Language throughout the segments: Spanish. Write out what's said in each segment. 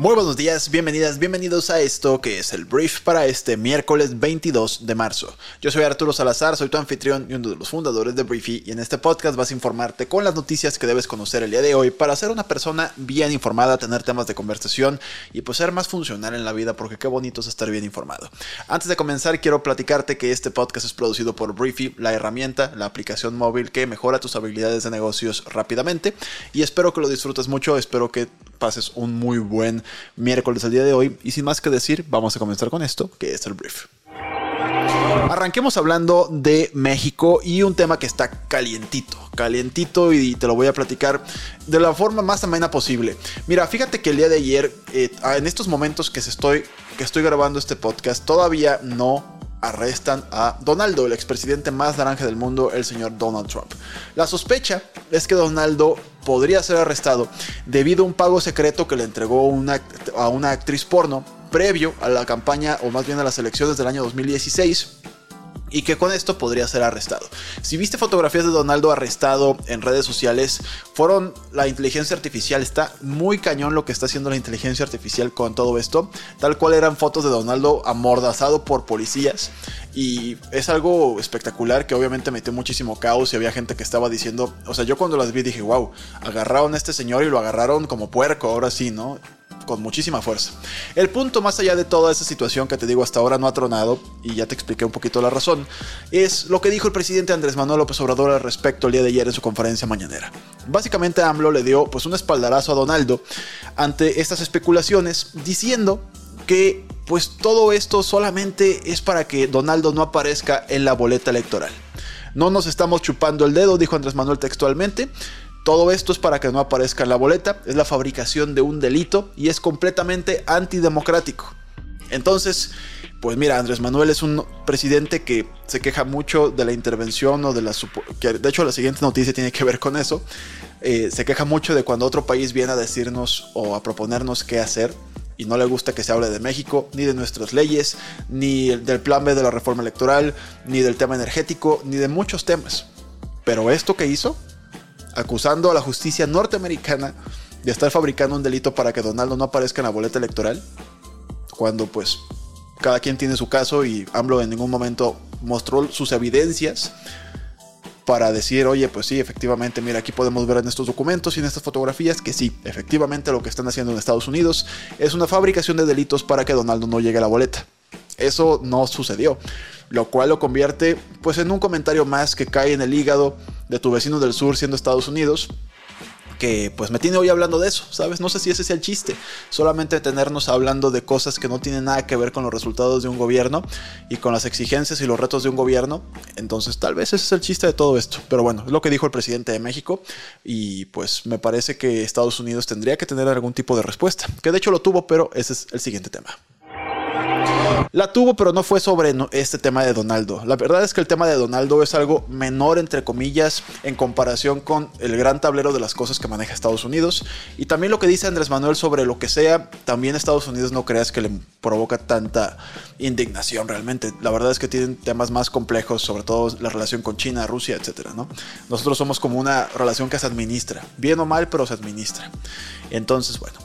Muy buenos días, bienvenidas, bienvenidos a esto que es el brief para este miércoles 22 de marzo. Yo soy Arturo Salazar, soy tu anfitrión y uno de los fundadores de Briefy y en este podcast vas a informarte con las noticias que debes conocer el día de hoy para ser una persona bien informada, tener temas de conversación y pues ser más funcional en la vida porque qué bonito es estar bien informado. Antes de comenzar quiero platicarte que este podcast es producido por Briefy, la herramienta, la aplicación móvil que mejora tus habilidades de negocios rápidamente y espero que lo disfrutes mucho, espero que pases un muy buen miércoles el día de hoy. Y sin más que decir, vamos a comenzar con esto, que es el brief. Arranquemos hablando de México y un tema que está calientito, calientito y te lo voy a platicar de la forma más amena posible. Mira, fíjate que el día de ayer, eh, en estos momentos que, estoy, que estoy grabando este podcast, todavía no arrestan a Donaldo, el expresidente más naranja del mundo, el señor Donald Trump. La sospecha es que Donaldo podría ser arrestado debido a un pago secreto que le entregó a una actriz porno previo a la campaña o más bien a las elecciones del año 2016 y que con esto podría ser arrestado. Si viste fotografías de Donaldo arrestado en redes sociales, fueron la inteligencia artificial. Está muy cañón lo que está haciendo la inteligencia artificial con todo esto. Tal cual eran fotos de Donaldo amordazado por policías. Y es algo espectacular que obviamente metió muchísimo caos y había gente que estaba diciendo, o sea, yo cuando las vi dije, wow, agarraron a este señor y lo agarraron como puerco, ahora sí, ¿no? Con muchísima fuerza. El punto más allá de toda esa situación que te digo hasta ahora no ha tronado, y ya te expliqué un poquito la razón, es lo que dijo el presidente Andrés Manuel López Obrador al respecto el día de ayer en su conferencia mañanera. Básicamente AMLO le dio pues un espaldarazo a Donaldo ante estas especulaciones diciendo que pues todo esto solamente es para que Donaldo no aparezca en la boleta electoral. No nos estamos chupando el dedo, dijo Andrés Manuel textualmente. Todo esto es para que no aparezca en la boleta, es la fabricación de un delito y es completamente antidemocrático. Entonces, pues mira, Andrés Manuel es un presidente que se queja mucho de la intervención o de la... que de hecho la siguiente noticia tiene que ver con eso. Eh, se queja mucho de cuando otro país viene a decirnos o a proponernos qué hacer y no le gusta que se hable de México, ni de nuestras leyes, ni del plan B de la reforma electoral, ni del tema energético, ni de muchos temas. Pero esto que hizo acusando a la justicia norteamericana de estar fabricando un delito para que Donaldo no aparezca en la boleta electoral, cuando pues cada quien tiene su caso y AMLO en ningún momento mostró sus evidencias para decir, oye, pues sí, efectivamente, mira, aquí podemos ver en estos documentos y en estas fotografías que sí, efectivamente lo que están haciendo en Estados Unidos es una fabricación de delitos para que Donaldo no llegue a la boleta. Eso no sucedió, lo cual lo convierte pues en un comentario más que cae en el hígado de tu vecino del sur siendo Estados Unidos, que pues me tiene hoy hablando de eso, ¿sabes? No sé si ese sea el chiste, solamente tenernos hablando de cosas que no tienen nada que ver con los resultados de un gobierno y con las exigencias y los retos de un gobierno, entonces tal vez ese es el chiste de todo esto, pero bueno, es lo que dijo el presidente de México y pues me parece que Estados Unidos tendría que tener algún tipo de respuesta, que de hecho lo tuvo, pero ese es el siguiente tema. La tuvo, pero no fue sobre este tema de Donaldo. La verdad es que el tema de Donaldo es algo menor, entre comillas, en comparación con el gran tablero de las cosas que maneja Estados Unidos. Y también lo que dice Andrés Manuel sobre lo que sea, también Estados Unidos no creas que le provoca tanta indignación realmente. La verdad es que tienen temas más complejos, sobre todo la relación con China, Rusia, etc. ¿no? Nosotros somos como una relación que se administra, bien o mal, pero se administra. Entonces, bueno,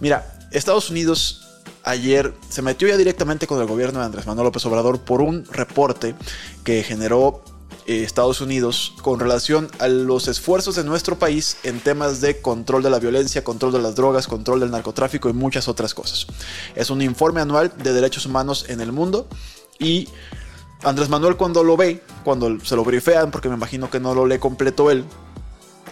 mira, Estados Unidos ayer se metió ya directamente con el gobierno de Andrés Manuel López Obrador por un reporte que generó eh, Estados Unidos con relación a los esfuerzos de nuestro país en temas de control de la violencia, control de las drogas, control del narcotráfico y muchas otras cosas. Es un informe anual de derechos humanos en el mundo y Andrés Manuel cuando lo ve, cuando se lo brifean, porque me imagino que no lo lee completo él,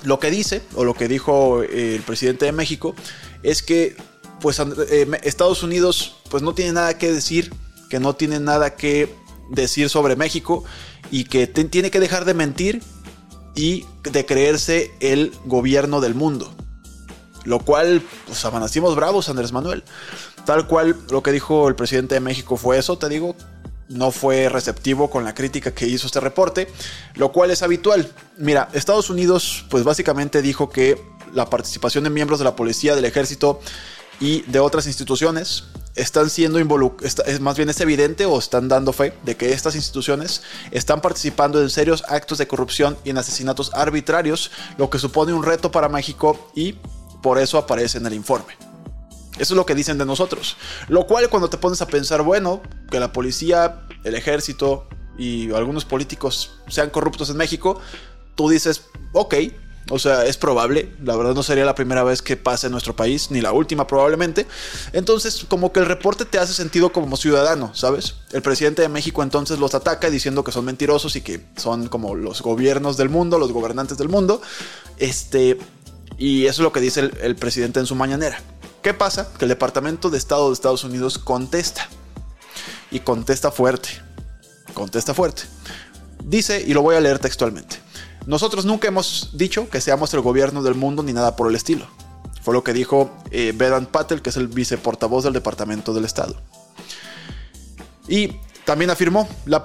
lo que dice, o lo que dijo eh, el presidente de México, es que pues eh, Estados Unidos pues no tiene nada que decir, que no tiene nada que decir sobre México y que tiene que dejar de mentir y de creerse el gobierno del mundo. Lo cual, pues amanecimos bravos, Andrés Manuel. Tal cual lo que dijo el presidente de México fue eso, te digo, no fue receptivo con la crítica que hizo este reporte, lo cual es habitual. Mira, Estados Unidos pues básicamente dijo que la participación de miembros de la policía, del ejército y de otras instituciones están siendo involucradas, más bien es evidente o están dando fe de que estas instituciones están participando en serios actos de corrupción y en asesinatos arbitrarios, lo que supone un reto para México y por eso aparece en el informe. Eso es lo que dicen de nosotros. Lo cual cuando te pones a pensar, bueno, que la policía, el ejército y algunos políticos sean corruptos en México, tú dices, ok, o sea, es probable, la verdad no sería la primera vez que pase en nuestro país, ni la última probablemente. Entonces, como que el reporte te hace sentido como ciudadano, ¿sabes? El presidente de México entonces los ataca diciendo que son mentirosos y que son como los gobiernos del mundo, los gobernantes del mundo. Este, y eso es lo que dice el, el presidente en su mañanera. ¿Qué pasa? Que el Departamento de Estado de Estados Unidos contesta. Y contesta fuerte. Contesta fuerte. Dice, y lo voy a leer textualmente. Nosotros nunca hemos dicho que seamos el gobierno del mundo ni nada por el estilo. Fue lo que dijo eh, Patel, que es el viceportavoz del Departamento del Estado. Y también afirmó, la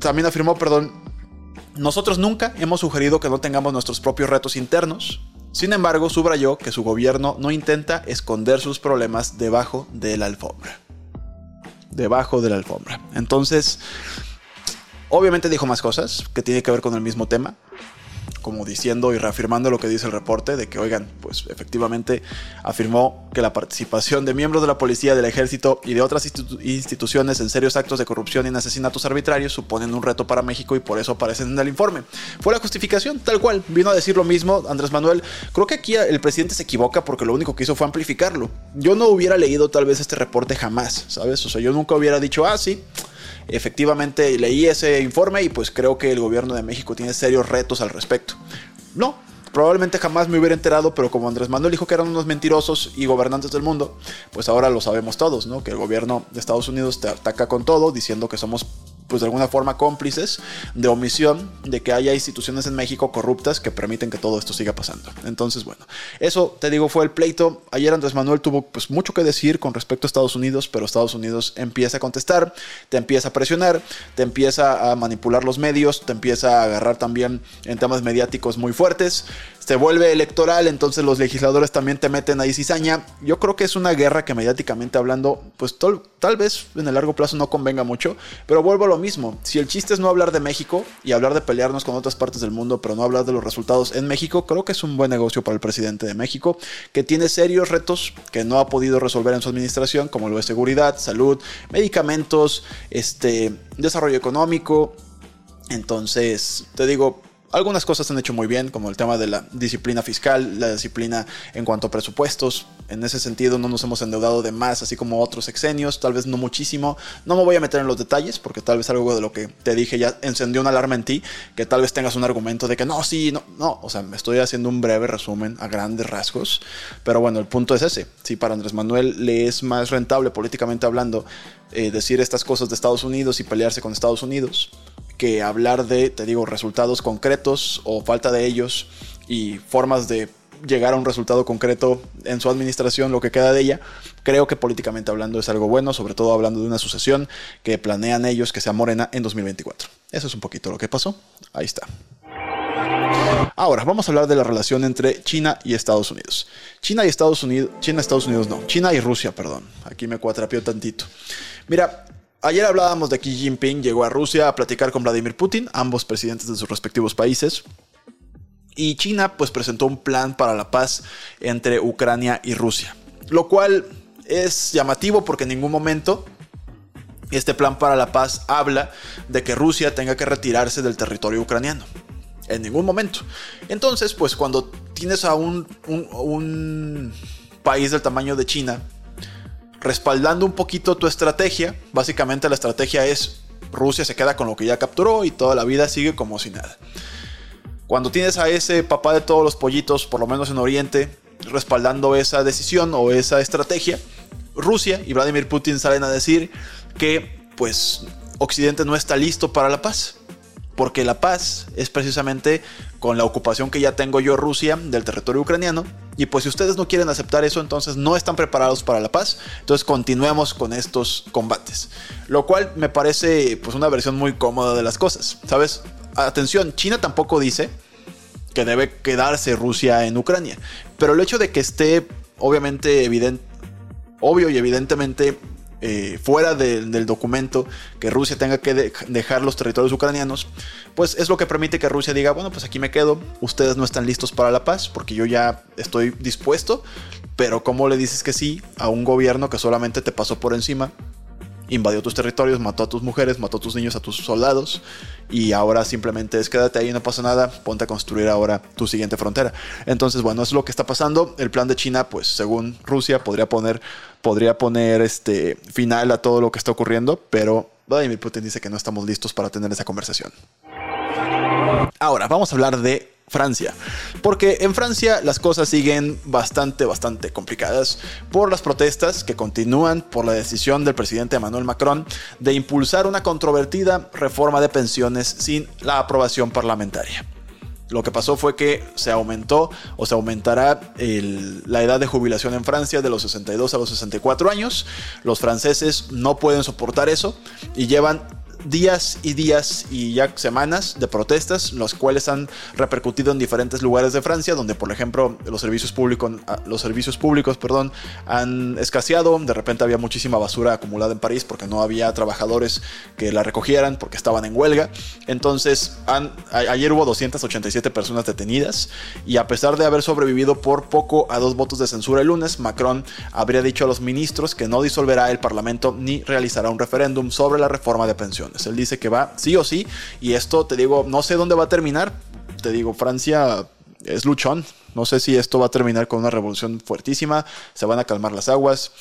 también afirmó, perdón, nosotros nunca hemos sugerido que no tengamos nuestros propios retos internos. Sin embargo, subrayó que su gobierno no intenta esconder sus problemas debajo de la alfombra. Debajo de la alfombra. Entonces, obviamente dijo más cosas que tiene que ver con el mismo tema como diciendo y reafirmando lo que dice el reporte, de que, oigan, pues efectivamente afirmó que la participación de miembros de la policía, del ejército y de otras instituciones en serios actos de corrupción y en asesinatos arbitrarios suponen un reto para México y por eso aparecen en el informe. Fue la justificación, tal cual. Vino a decir lo mismo Andrés Manuel. Creo que aquí el presidente se equivoca porque lo único que hizo fue amplificarlo. Yo no hubiera leído tal vez este reporte jamás, ¿sabes? O sea, yo nunca hubiera dicho, ah, sí efectivamente leí ese informe y pues creo que el gobierno de México tiene serios retos al respecto. No, probablemente jamás me hubiera enterado, pero como Andrés Manuel dijo que eran unos mentirosos y gobernantes del mundo, pues ahora lo sabemos todos, ¿no? Que el gobierno de Estados Unidos te ataca con todo, diciendo que somos pues de alguna forma cómplices de omisión de que haya instituciones en México corruptas que permiten que todo esto siga pasando. Entonces, bueno, eso te digo fue el pleito. Ayer Andrés Manuel tuvo pues mucho que decir con respecto a Estados Unidos, pero Estados Unidos empieza a contestar, te empieza a presionar, te empieza a manipular los medios, te empieza a agarrar también en temas mediáticos muy fuertes se vuelve electoral, entonces los legisladores también te meten ahí cizaña. Yo creo que es una guerra que mediáticamente hablando, pues tal vez en el largo plazo no convenga mucho, pero vuelvo a lo mismo. Si el chiste es no hablar de México y hablar de pelearnos con otras partes del mundo, pero no hablar de los resultados en México, creo que es un buen negocio para el presidente de México, que tiene serios retos que no ha podido resolver en su administración, como lo de seguridad, salud, medicamentos, este, desarrollo económico. Entonces, te digo, algunas cosas se han hecho muy bien, como el tema de la disciplina fiscal, la disciplina en cuanto a presupuestos. En ese sentido no nos hemos endeudado de más, así como otros exenios, tal vez no muchísimo. No me voy a meter en los detalles, porque tal vez algo de lo que te dije ya encendió una alarma en ti, que tal vez tengas un argumento de que no, sí, no, no. O sea, me estoy haciendo un breve resumen a grandes rasgos. Pero bueno, el punto es ese. Si para Andrés Manuel le es más rentable políticamente hablando eh, decir estas cosas de Estados Unidos y pelearse con Estados Unidos, que hablar de, te digo, resultados concretos o falta de ellos y formas de llegar a un resultado concreto en su administración, lo que queda de ella, creo que políticamente hablando es algo bueno, sobre todo hablando de una sucesión que planean ellos que sea morena en 2024. Eso es un poquito lo que pasó. Ahí está. Ahora, vamos a hablar de la relación entre China y Estados Unidos. China y Estados Unidos, China, Estados Unidos no, China y Rusia, perdón. Aquí me cuatrapió tantito. Mira, Ayer hablábamos de Xi Jinping, llegó a Rusia a platicar con Vladimir Putin, ambos presidentes de sus respectivos países. Y China pues presentó un plan para la paz entre Ucrania y Rusia. Lo cual es llamativo porque en ningún momento este plan para la paz habla de que Rusia tenga que retirarse del territorio ucraniano. En ningún momento. Entonces, pues cuando tienes a un, un país del tamaño de China respaldando un poquito tu estrategia. Básicamente la estrategia es Rusia se queda con lo que ya capturó y toda la vida sigue como si nada. Cuando tienes a ese papá de todos los pollitos, por lo menos en Oriente, respaldando esa decisión o esa estrategia, Rusia y Vladimir Putin salen a decir que pues Occidente no está listo para la paz porque la paz es precisamente con la ocupación que ya tengo yo Rusia del territorio ucraniano. Y pues si ustedes no quieren aceptar eso, entonces no están preparados para la paz. Entonces continuemos con estos combates. Lo cual me parece pues una versión muy cómoda de las cosas. ¿Sabes? Atención, China tampoco dice que debe quedarse Rusia en Ucrania. Pero el hecho de que esté obviamente evidente, obvio y evidentemente eh, fuera del documento que Rusia tenga que dejar los territorios ucranianos, pues es lo que permite que Rusia diga, bueno, pues aquí me quedo, ustedes no están listos para la paz, porque yo ya estoy dispuesto, pero ¿cómo le dices que sí a un gobierno que solamente te pasó por encima? Invadió tus territorios, mató a tus mujeres, mató a tus niños, a tus soldados y ahora simplemente es quédate ahí, no pasa nada, ponte a construir ahora tu siguiente frontera. Entonces, bueno, es lo que está pasando. El plan de China, pues según Rusia, podría poner, podría poner este final a todo lo que está ocurriendo, pero Vladimir Putin dice que no estamos listos para tener esa conversación. Ahora, vamos a hablar de Francia. Porque en Francia las cosas siguen bastante, bastante complicadas por las protestas que continúan por la decisión del presidente Emmanuel Macron de impulsar una controvertida reforma de pensiones sin la aprobación parlamentaria. Lo que pasó fue que se aumentó o se aumentará la edad de jubilación en Francia de los 62 a los 64 años. Los franceses no pueden soportar eso y llevan días y días y ya semanas de protestas, los cuales han repercutido en diferentes lugares de Francia, donde por ejemplo los servicios públicos, ah, los servicios públicos perdón, han escaseado, de repente había muchísima basura acumulada en París porque no había trabajadores que la recogieran porque estaban en huelga, entonces ayer hubo 287 personas detenidas y a pesar de haber sobrevivido por poco a dos votos de censura el lunes, Macron habría dicho a los ministros que no disolverá el Parlamento ni realizará un referéndum sobre la reforma de pensiones. Él dice que va sí o sí. Y esto, te digo, no sé dónde va a terminar. Te digo, Francia es luchón. No sé si esto va a terminar con una revolución fuertísima. Se van a calmar las aguas.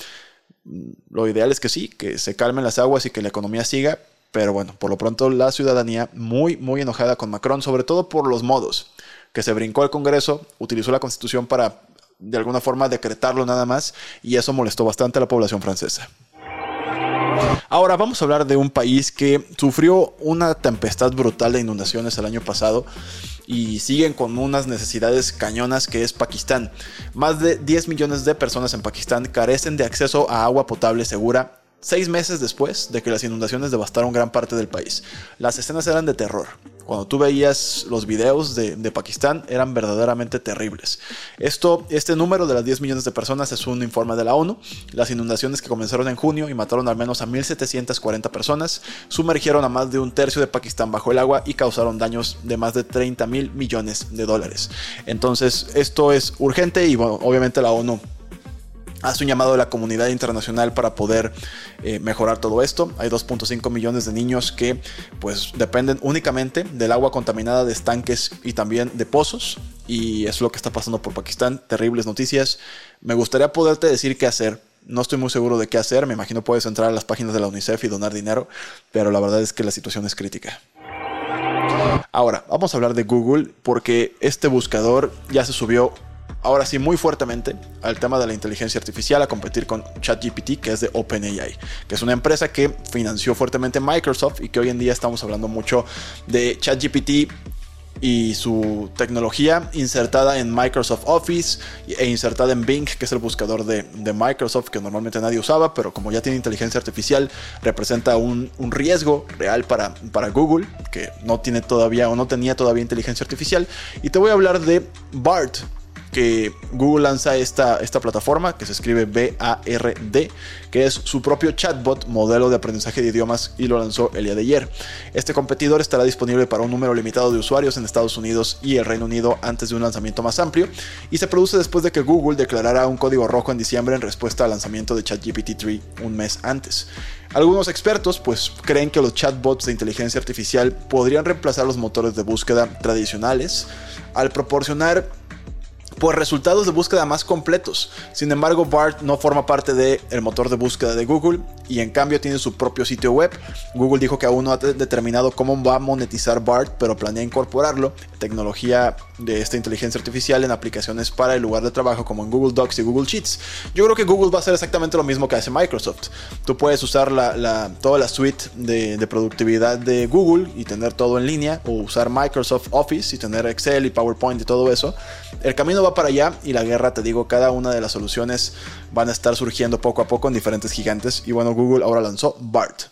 Lo ideal es que sí, que se calmen las aguas y que la economía siga. Pero bueno, por lo pronto la ciudadanía muy, muy enojada con Macron, sobre todo por los modos. Que se brincó al Congreso, utilizó la Constitución para de alguna forma decretarlo nada más y eso molestó bastante a la población francesa. Ahora vamos a hablar de un país que sufrió una tempestad brutal de inundaciones el año pasado y siguen con unas necesidades cañonas que es Pakistán. Más de 10 millones de personas en Pakistán carecen de acceso a agua potable segura seis meses después de que las inundaciones devastaron gran parte del país. Las escenas eran de terror. Cuando tú veías los videos de, Pakistán eran verdaderamente terribles. Esto, este número de las 10 millones de personas es un informe de la ONU. Las inundaciones que comenzaron en junio y mataron al menos a 1.740 personas sumergieron a más de un tercio de Pakistán bajo el agua y causaron daños de más de 30 mil millones de dólares. Entonces esto es urgente y obviamente la ONU hace un llamado a la comunidad internacional para poder eh, mejorar todo esto. Hay 2.5 millones de niños que pues dependen únicamente del agua contaminada de estanques y también de pozos. Y es lo que está pasando por Pakistán. Terribles noticias. Me gustaría poderte decir qué hacer. No estoy muy seguro de qué hacer. Me imagino puedes entrar a las páginas de la UNICEF y donar dinero. Pero la verdad es que la situación es crítica. Ahora, vamos a hablar de Google porque este buscador ya se subió ahora sí muy fuertemente al tema de la inteligencia artificial a competir con ChatGPT, que es de OpenAI, que es una empresa que financió fuertemente Microsoft y que hoy en día estamos hablando mucho de ChatGPT y su tecnología insertada en Microsoft Office e insertada en Bing, que es el buscador de, Microsoft que normalmente nadie usaba, pero como ya tiene inteligencia artificial, representa un, un, riesgo real para, para Google, que no tiene todavía o no tenía todavía inteligencia artificial. Y te voy a hablar de BART, que Google lanza esta, esta plataforma que se escribe B-A-R-D, que es su propio chatbot, modelo de aprendizaje de idiomas, y lo lanzó el día de ayer. Este competidor estará disponible para un número limitado de usuarios en Estados Unidos y el Reino Unido antes de un lanzamiento más amplio, y se produce después de que Google declarara un código rojo en diciembre en respuesta al lanzamiento de ChatGPT 3 un mes antes. Algunos expertos pues creen que los chatbots de inteligencia artificial podrían reemplazar los motores de búsqueda tradicionales al proporcionar pues resultados de búsqueda más completos. Sin embargo, BART no forma parte del motor de búsqueda de Google y en cambio tiene su propio sitio web. Google dijo que aún no ha determinado cómo va a monetizar BART, pero planea incorporarlo, tecnología de esta inteligencia artificial en aplicaciones para el lugar de trabajo como en Google Docs y Google Sheets. Yo creo que Google va a hacer exactamente lo mismo que hace Microsoft. Tú puedes usar la, toda la suite de, de productividad de Google y tener todo en línea o usar Microsoft Office y tener Excel y PowerPoint y todo eso. El camino va para allá y la guerra, te digo, cada una de las soluciones van a estar surgiendo poco a poco en diferentes gigantes. Y bueno, Google ahora lanzó BART.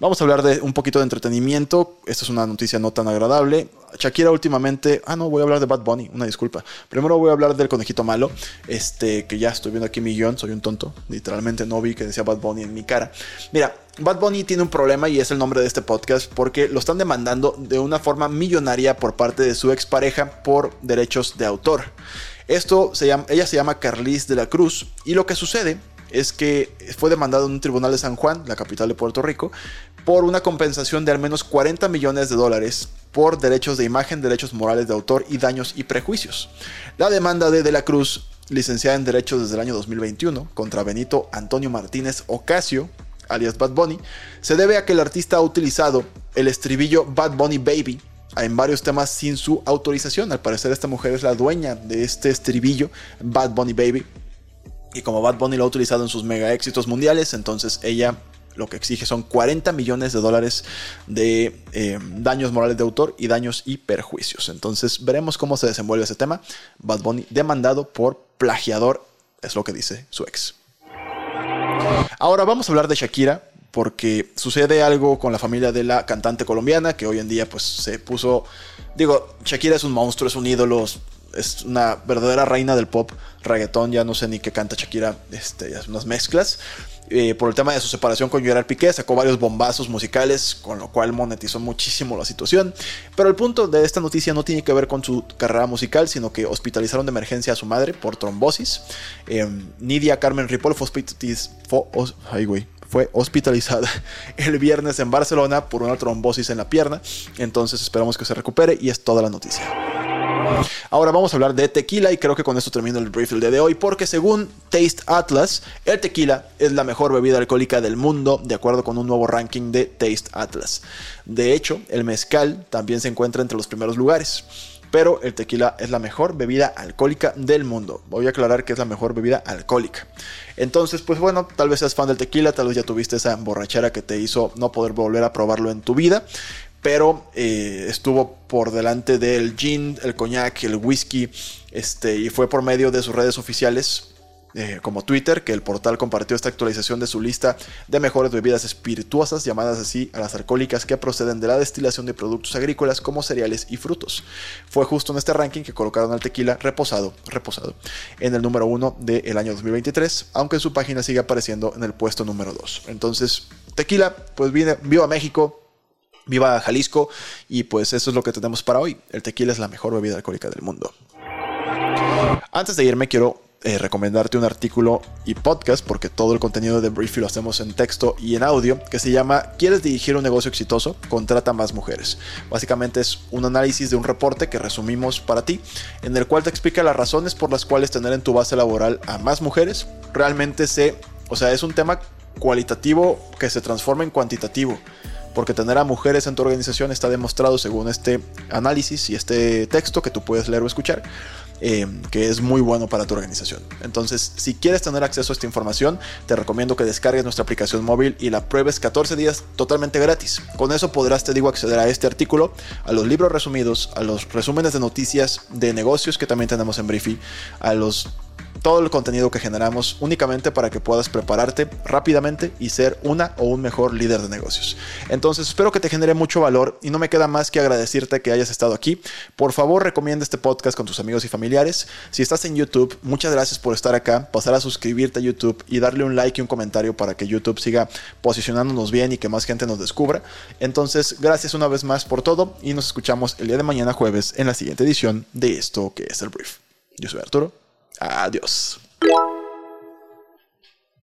Vamos a hablar de un poquito de entretenimiento. Esta es una noticia no tan agradable. Shakira últimamente. Ah, no, voy a hablar de Bad Bunny, una disculpa. Primero voy a hablar del conejito malo. Este, que ya estoy viendo aquí mi guion, soy un tonto. Literalmente no vi que decía Bad Bunny en mi cara. Mira, Bad Bunny tiene un problema y es el nombre de este podcast porque lo están demandando de una forma millonaria por parte de su expareja por derechos de autor. Esto se llama, ella se llama Carlis de la Cruz y lo que sucede es que fue demandado en un tribunal de San Juan, la capital de Puerto Rico, por una compensación de al menos 40 millones de dólares por derechos de imagen, derechos morales de autor y daños y prejuicios. La demanda de De la Cruz, licenciada en Derechos desde el año 2021, contra Benito Antonio Martínez Ocasio, alias Bad Bunny, se debe a que el artista ha utilizado el estribillo Bad Bunny Baby en varios temas sin su autorización. Al parecer esta mujer es la dueña de este estribillo, Bad Bunny Baby. Y como Bad Bunny lo ha utilizado en sus mega éxitos mundiales, entonces ella lo que exige son 40 millones de dólares de eh, daños morales de autor y daños y perjuicios. Entonces veremos cómo se desenvuelve ese tema. Bad Bunny demandado por plagiador, es lo que dice su ex. Ahora vamos a hablar de Shakira, porque sucede algo con la familia de la cantante colombiana que hoy en día pues se puso, digo, Shakira es un monstruo, es un ídolo, es una verdadera reina del pop, reggaetón, ya no sé ni qué canta Shakira, este, unas mezclas. Eh, por el tema de su separación con Gerard Piqué, sacó varios bombazos musicales, con lo cual monetizó muchísimo la situación. Pero el punto de esta noticia no tiene que ver con su carrera musical, sino que hospitalizaron de emergencia a su madre por trombosis. Eh, Nidia Carmen Ripoll fue, fue hospitalizada el viernes en Barcelona por una trombosis en la pierna. Entonces esperamos que se recupere y es toda la noticia. Ahora vamos a hablar de tequila y creo que con esto termino el brief del día de hoy porque según Taste Atlas, el tequila es la mejor bebida alcohólica del mundo de acuerdo con un nuevo ranking de Taste Atlas. De hecho, el mezcal también se encuentra entre los primeros lugares. Pero el tequila es la mejor bebida alcohólica del mundo. Voy a aclarar que es la mejor bebida alcohólica. Entonces, pues bueno, tal vez seas fan del tequila, tal vez ya tuviste esa borrachera que te hizo no poder volver a probarlo en tu vida pero eh, estuvo por delante del gin, el coñac, el whisky, este, y fue por medio de sus redes oficiales eh, como Twitter que el portal compartió esta actualización de su lista de mejores bebidas espirituosas, llamadas así a las alcohólicas que proceden de la destilación de productos agrícolas como cereales y frutos. Fue justo en este ranking que colocaron al tequila reposado, reposado en el número 1 del año 2023, aunque su página sigue apareciendo en el puesto número 2. Entonces, tequila, pues viene, viva México, Viva Jalisco y pues eso es lo que tenemos para hoy. El tequila es la mejor bebida alcohólica del mundo. Antes de irme quiero eh, recomendarte un artículo y podcast porque todo el contenido de Briefy lo hacemos en texto y en audio que se llama ¿Quieres dirigir un negocio exitoso? Contrata más mujeres. Básicamente es un análisis de un reporte que resumimos para ti en el cual te explica las razones por las cuales tener en tu base laboral a más mujeres realmente se, o sea, es un tema cualitativo que se transforma en cuantitativo porque tener a mujeres en tu organización está demostrado según este análisis y este texto que tú puedes leer o escuchar. Eh, que es muy bueno para tu organización. Entonces, si quieres tener acceso a esta información, te recomiendo que descargues nuestra aplicación móvil y la pruebes 14 días totalmente gratis. Con eso podrás, te digo, acceder a este artículo, a los libros resumidos, a los resúmenes de noticias de negocios que también tenemos en Briefy, a los todo el contenido que generamos únicamente para que puedas prepararte rápidamente y ser una o un mejor líder de negocios. Entonces espero que te genere mucho valor y no me queda más que agradecerte que hayas estado aquí. Por favor recomienda este podcast con tus amigos y familiares. Si estás en YouTube, muchas gracias por estar acá, pasar a suscribirte a YouTube y darle un like y un comentario para que YouTube siga posicionándonos bien y que más gente nos descubra. Entonces gracias una vez más por todo y nos escuchamos el día de mañana jueves en la siguiente edición de esto que es el brief. Yo soy Arturo. Adiós.